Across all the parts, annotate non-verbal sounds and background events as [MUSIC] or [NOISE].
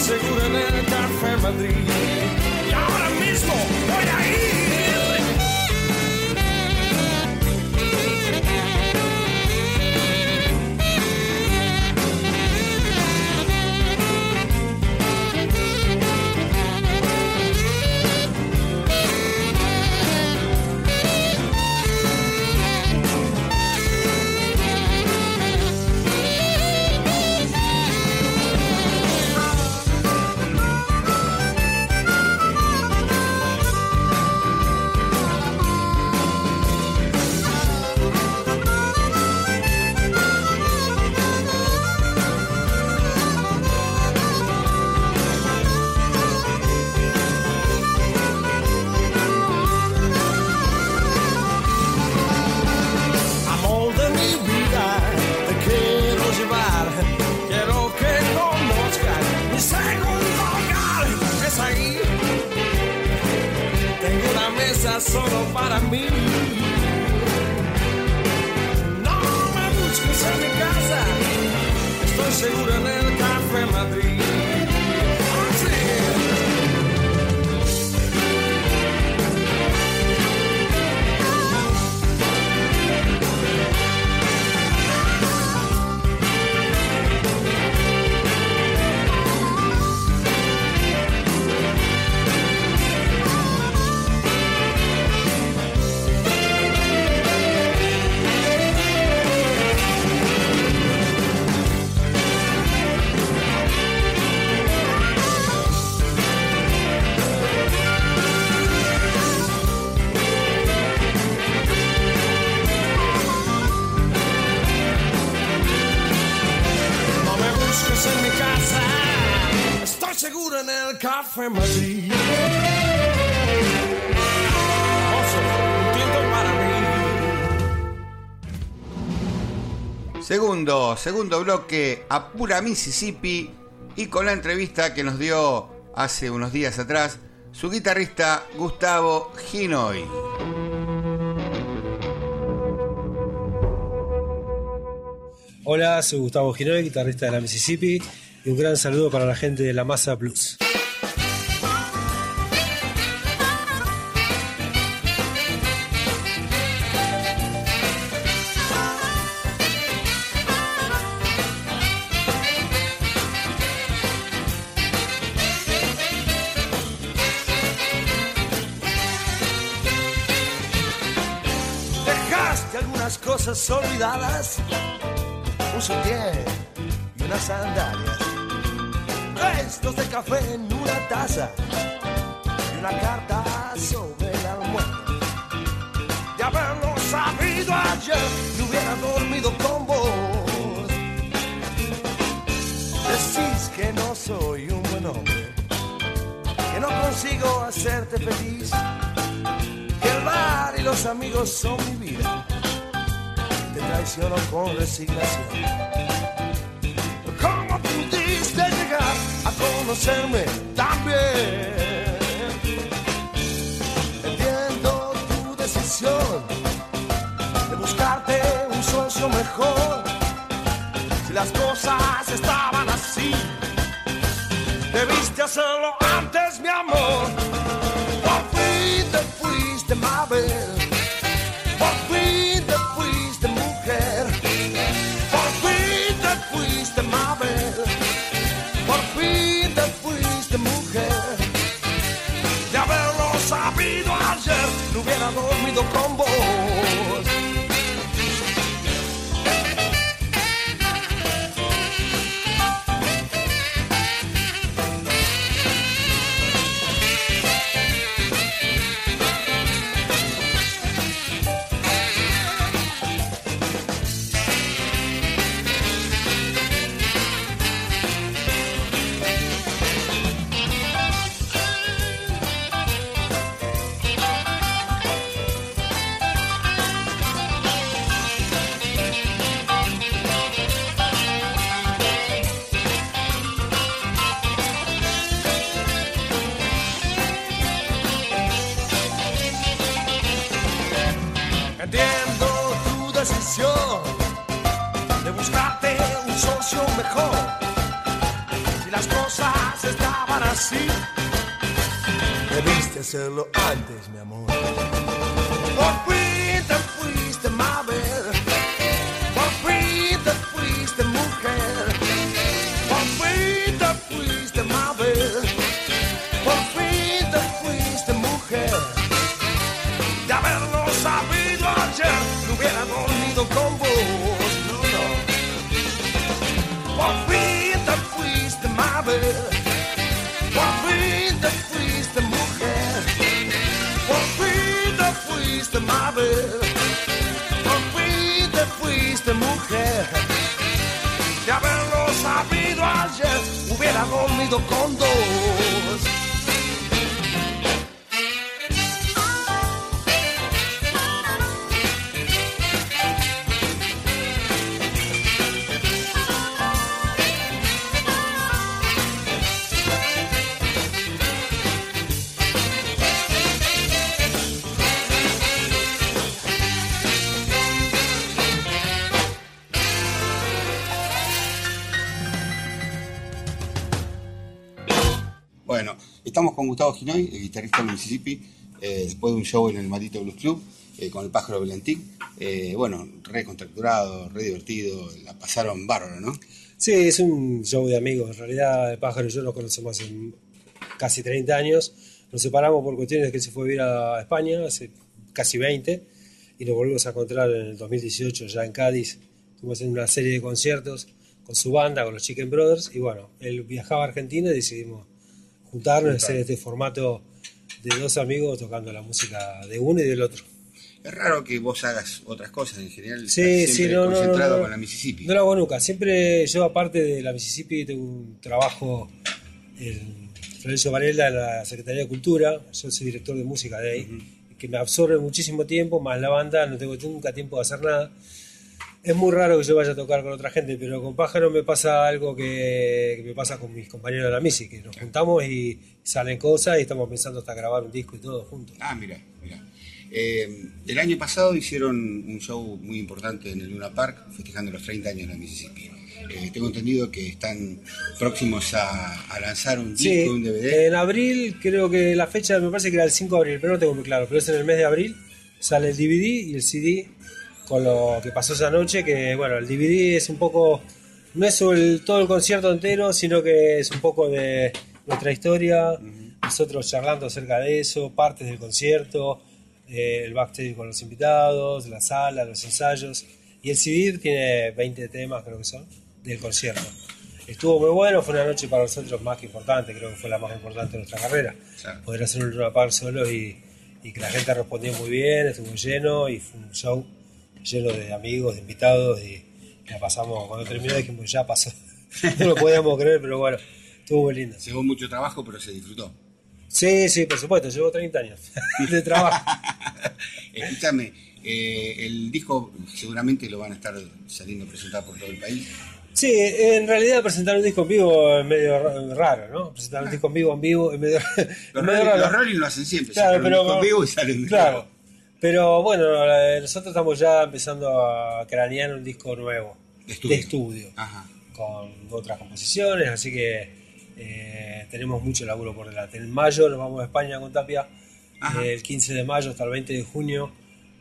seguro en el Café Madrid. Y ahora mismo voy a ir. Segundo, bloque a pura Mississippi y con la entrevista que nos dio hace unos días atrás su guitarrista Gustavo Ginoy. Hola, soy Gustavo Giroy, guitarrista de la Mississippi, y un gran saludo para la gente de la Masa Blues. Restos de café en una taza y una carta sobre la almohada. De haberlo sabido ayer, no hubiera dormido con vos. Decís que no soy un buen hombre, que no consigo hacerte feliz que el bar y los amigos son mi vida. Te traiciono con resignación. ¿Cómo pudiste llegar a conocerme tan bien? Entiendo tu decisión de buscarte un socio mejor. Si las cosas estaban así, debiste hacerlo antes, mi amor. Hubiera mujer. De haberlo sabido ayer, hubiera dormido con dos. Estamos con Gustavo Ginoy, el guitarrista de Mississippi, eh, después de un show en el Maldito Blues Club eh, con el pájaro Valentín. Eh, bueno, re contracturado, re divertido, la pasaron bárbaro, ¿no? Sí, es un show de amigos. En realidad, el pájaro y yo nos conocemos hace casi 30 años. Nos separamos por cuestiones de que se fue a vivir a España hace casi 20 y nos volvimos a encontrar en el 2018 ya en Cádiz. Estuvimos haciendo una serie de conciertos con su banda, con los Chicken Brothers. Y bueno, él viajaba a Argentina y decidimos juntarnos hacer este formato de dos amigos tocando la música de uno y del otro. Es raro que vos hagas otras cosas, en general Sí, sí, no, no, concentrado no, no. con la Mississippi. No lo hago nunca. Siempre yo, aparte de la Mississippi, tengo un trabajo en Florencio Varela en la Secretaría de Cultura. Yo soy director de música de ahí, que me absorbe muchísimo tiempo, más la banda, no tengo nunca tiempo de hacer nada. Es muy raro que yo vaya a tocar con otra gente, pero con Pájaro me pasa algo que, que me pasa con mis compañeros de la Misi, que nos juntamos y salen cosas y estamos pensando hasta grabar un disco y todo juntos. Ah, mira, mira. Eh, el año pasado hicieron un show muy importante en el Luna Park, festejando los 30 años de la Mississippi. Eh, tengo entendido que están próximos a, a lanzar un Sí, disco, un DVD. en abril, creo que la fecha me parece que era el 5 de abril, pero no tengo muy claro. Pero es en el mes de abril, sale el DVD y el CD con lo que pasó esa noche. Que bueno, el DVD es un poco, no es el- todo el concierto entero, sino que es un poco de nuestra historia, nosotros charlando acerca de eso, partes del concierto, eh, el backstage con los invitados, la sala, los ensayos. Y el CD tiene 20 temas, creo que son, del concierto. Estuvo muy bueno, fue una noche para nosotros más que importante, creo que fue la más importante de nuestra carrera. Claro. Poder hacer un Park solo y, y que la gente respondió muy bien, estuvo lleno y fue un show lleno de amigos, de invitados y la pasamos, cuando terminó dijimos ya pasó. [LAUGHS] no lo podíamos creer, pero bueno, estuvo muy lindo. Llevó mucho trabajo, pero se disfrutó. Sí, sí, por supuesto, llevo 30 años [LAUGHS] de trabajo. [LAUGHS] Escúchame, eh, el disco seguramente lo van a estar saliendo presentado por todo el país. Sí, en realidad presentar un disco en vivo es medio ra- raro, ¿no? Presentar un disco en vivo en vivo es medio, Los, medio Rolling, raro. los Rolling lo hacen siempre, Claro, sacan un pero- disco en vivo y salen de Claro. nuevo. Pero bueno, nosotros estamos ya empezando a cranear un disco nuevo De estudio. de estudio, Ajá. con otras composiciones, así que eh, tenemos mucho laburo por delante. En mayo nos vamos a España con Tapia, Ajá. eh, el 15 de mayo hasta el 20 de junio,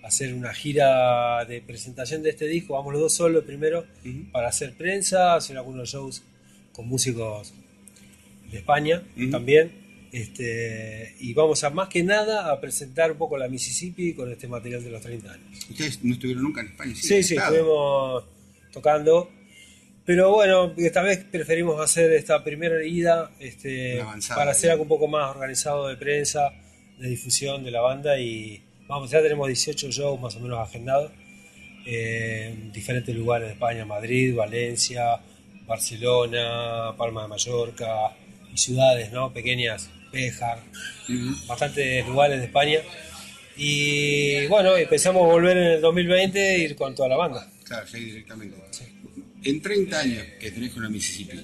a hacer una gira de presentación de este disco. Vamos los dos solos primero para hacer prensa, hacer algunos shows con músicos de España también. Este, y vamos a más que nada a presentar un poco la Mississippi con este material de los 30 años. ¿Ustedes no estuvieron nunca en España? Sí, sí, estuvimos tocando. Pero bueno, esta vez preferimos hacer esta primera ida este, avanzada, para hacer algo un poco más organizado de prensa, de difusión de la banda. Y vamos, ya tenemos 18 shows más o menos agendados eh, en diferentes lugares de España: Madrid, Valencia, Barcelona, Palma de Mallorca y ciudades ¿no? pequeñas, Béjar, bastantes lugares de España. Y bueno, empezamos a volver en el 2020 e ir con toda la banda. Claro, ya directamente. En 30 años que tenés con la Mississippi,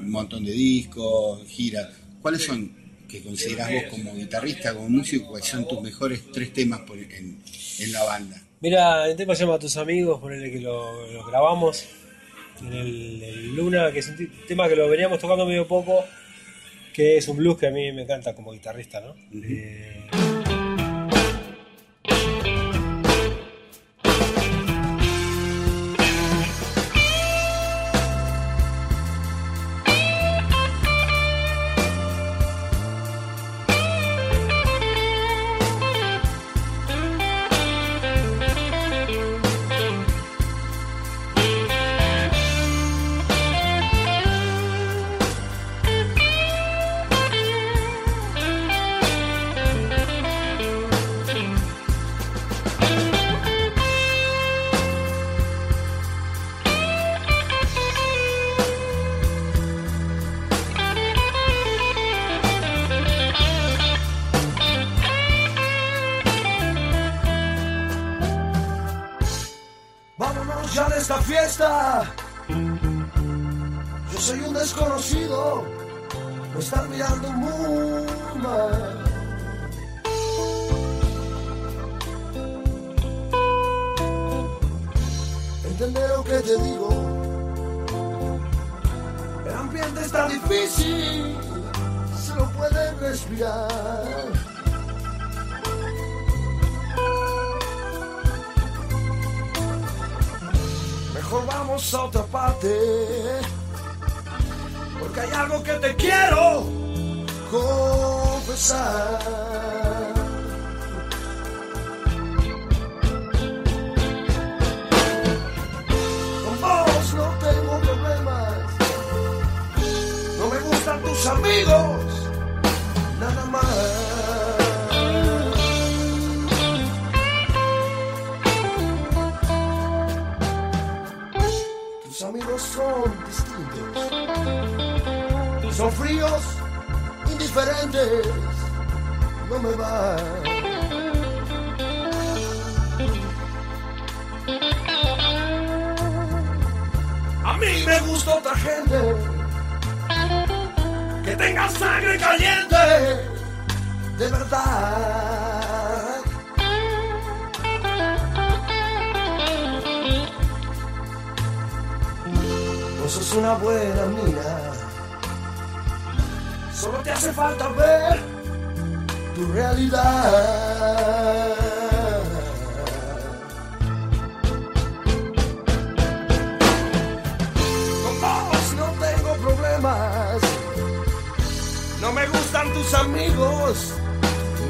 un montón de discos, giras, ¿cuáles son que considerás vos como guitarrista, como músico, cuáles son tus mejores tres temas por- en, en la banda? Mira, el tema se llama a tus amigos, ponele que lo, lo grabamos en el, el Luna, que es un tema que lo veníamos tocando medio poco, que es un blues que a mí me encanta como guitarrista, ¿no? Eh, desconocido. Me están mirando muy mal. Entender lo que te digo. El ambiente está difícil. Se lo pueden respirar. Mejor vamos a otra parte. Porque hay algo que te quiero confesar. Con vos no tengo problemas. No me gustan tus amigos. Nada más. Tus amigos son. Son fríos, indiferentes. No me van. A mí me gusta otra gente. Que tenga sangre caliente. De verdad. No sos una buena mina. Solo te hace falta ver tu realidad. Con vos no tengo problemas. No me gustan tus amigos.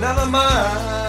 Nada más.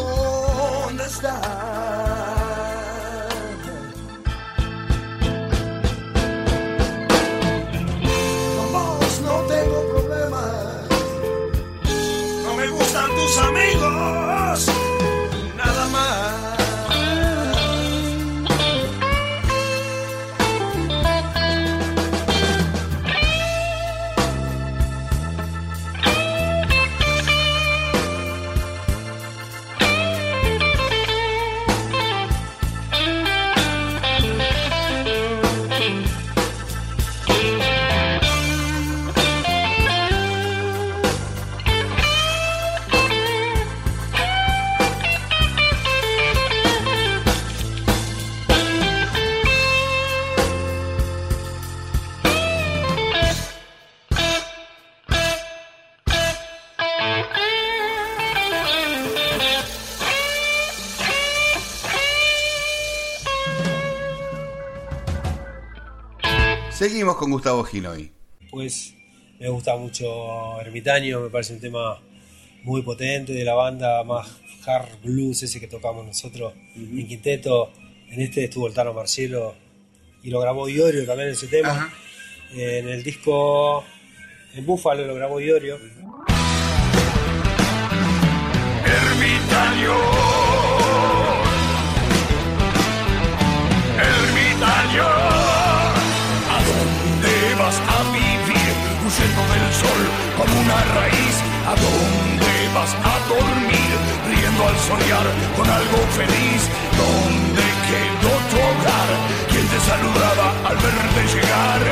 A dónde Seguimos con Gustavo Ginoy. Pues me gusta mucho Ermitaño, me parece un tema muy potente de la banda más hard blues ese que tocamos nosotros en quinteto. En este estuvo el Tano Marcielo y lo grabó Iorio también ese tema. Ajá. En el disco en Búfalo lo grabó Iorio. Ermitaño. Ermitaño. Huyendo del sol como una raíz. ¿A dónde vas a dormir? Riendo al soñar con algo feliz. ¿Dónde quedó tu hogar? ¿Quién te saludaba al verte llegar?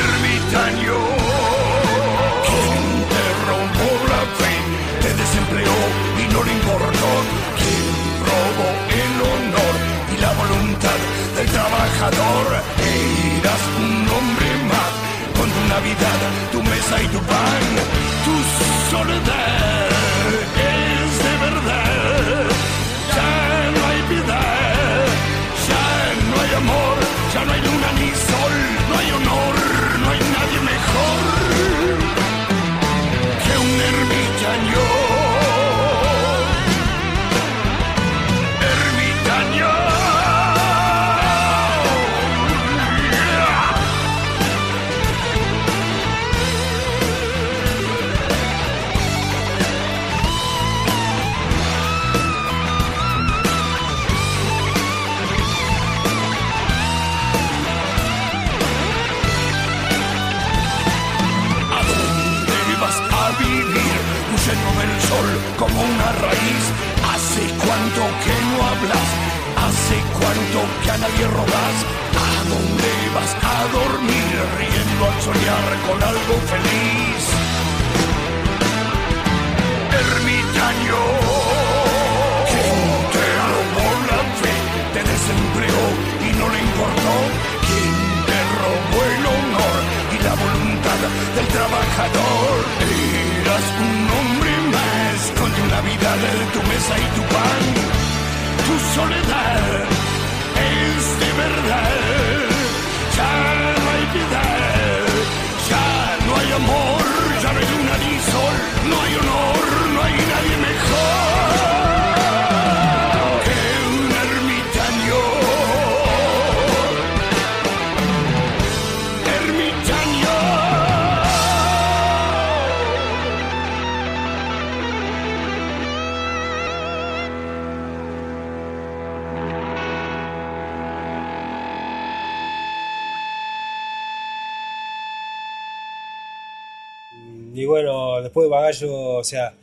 Ermitaño. ¿Quién te robó la fe? Te desempleó y no le importó. ¿Quién robó el honor y la voluntad del trabajador? Eras un hombre más con tu Navidad, tu mesa y tu pan. Tu soledad después de Bagallo, o sea,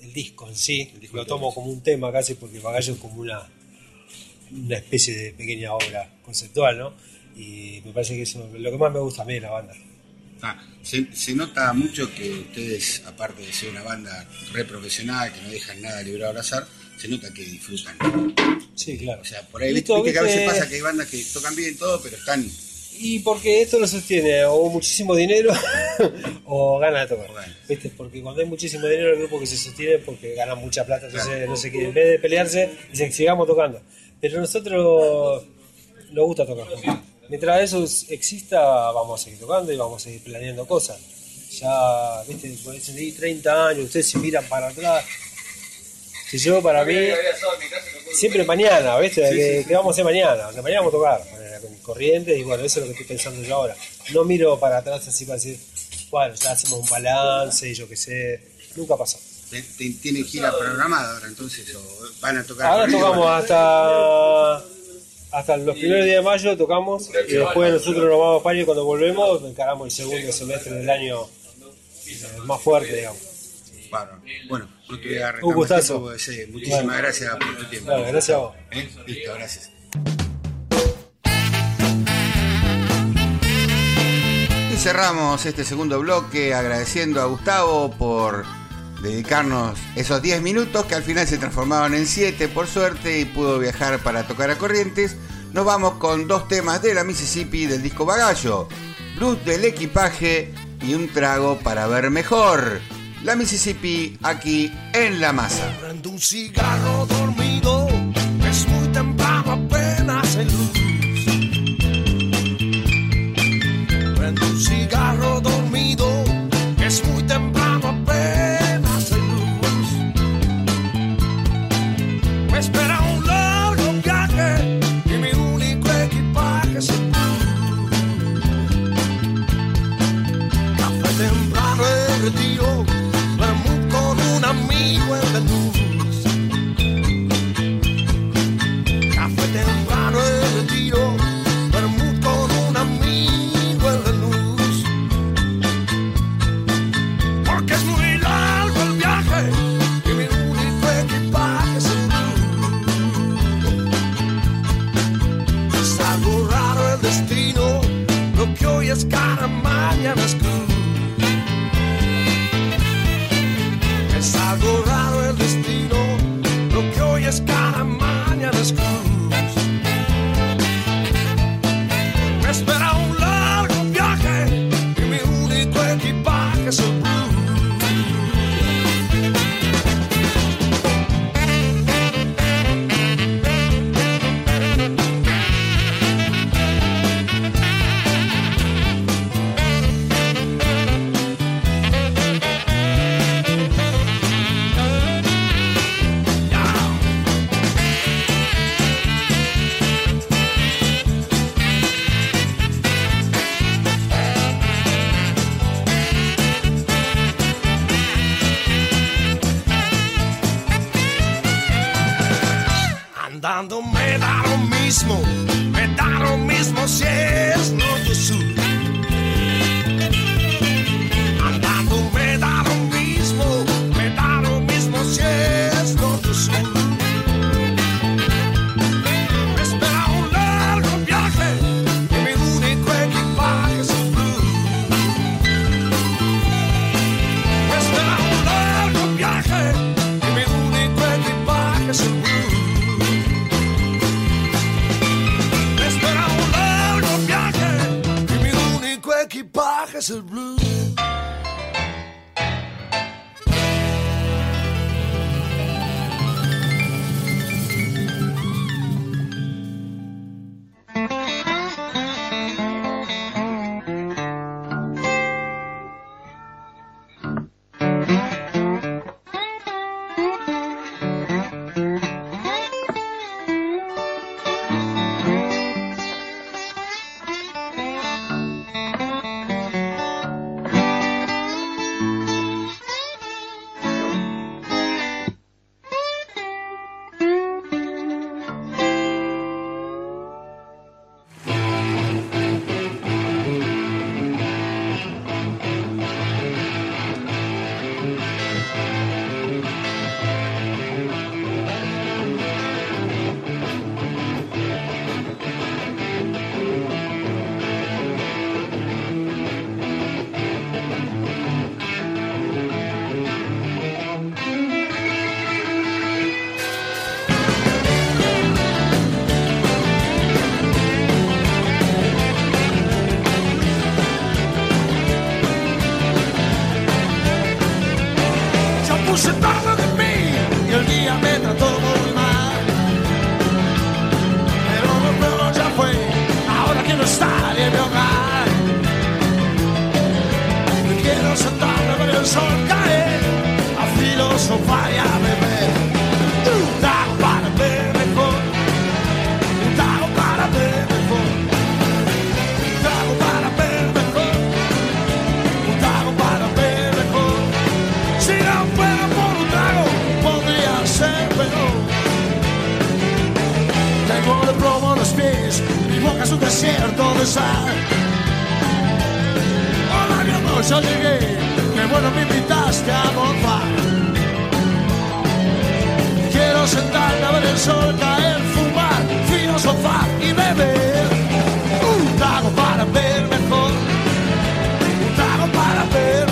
el disco en sí, disco lo tomo como un tema casi porque Bagallo es como una, una especie de pequeña obra conceptual, ¿no? Y me parece que eso es lo que más me gusta a mí de la banda. Ah, se, se nota mucho que ustedes, aparte de ser una banda re profesional, que no dejan nada librado al azar, se nota que disfrutan. Sí, claro. O sea, por ahí viste que a veces pasa que hay bandas que tocan bien todo, pero están Y porque esto lo sostiene o muchísimo dinero [LAUGHS] o gana de tocar. Bueno. ¿Viste? Porque cuando hay muchísimo dinero, el grupo que se sostiene porque gana mucha plata, entonces Claro. no sé qué, en vez de pelearse, dicen sigamos tocando. Pero nosotros nos gusta tocar. Mientras eso exista, vamos a seguir tocando y vamos a seguir planeando cosas. ya, viste, por eso di 30 años, ustedes se miran para atrás. Si yo para mí, siempre mañana, ¿viste? ¿Qué, qué vamos a hacer mañana? Que mañana vamos a tocar eh, con corrientes y bueno, eso es lo que estoy pensando yo ahora. No miro para atrás así para decir, bueno, ya hacemos un balance y yo qué sé. Nunca pasó. ¿Tienen gira programada ahora entonces? ¿O van a tocar? Ahora ellos? tocamos hasta hasta los primeros días de mayo tocamos y después nosotros nos vamos a España y cuando volvemos encaramos el segundo semestre del año eh, más fuerte, digamos. Bueno, no te voy a Un gustazo. tiempo, sé, Muchísimas Bueno. gracias por tu tiempo. Gracias a vos. ¿Eh? Listo, gracias. Cerramos este segundo bloque agradeciendo a Gustavo por dedicarnos esos 10 minutos que al final se transformaron en 7 por suerte y pudo viajar para tocar a Corrientes. Nos vamos con dos temas de la Mississippi del disco Bagallo, Blues del equipaje y un trago para ver mejor. La Mississippi aquí en la masa. Un filosofar y a beber. Un trago para ver mejor, un trago para ver mejor, un trago para ver mejor, un trago para ver mejor. Si no fuera por un trago, podría ser peor. Tengo de plomo los pies, mi boca es un desierto de sal. Hola mi amor, ya llegué, qué bueno me invitaste a almorzar. Sentarme a ver el sol caer, fumar, filosofar y beber. Un trago para ver mejor, un trago para ver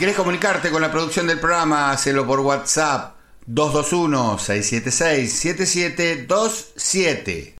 querés comunicarte con la producción del programa, hacelo por WhatsApp 221-676-7727.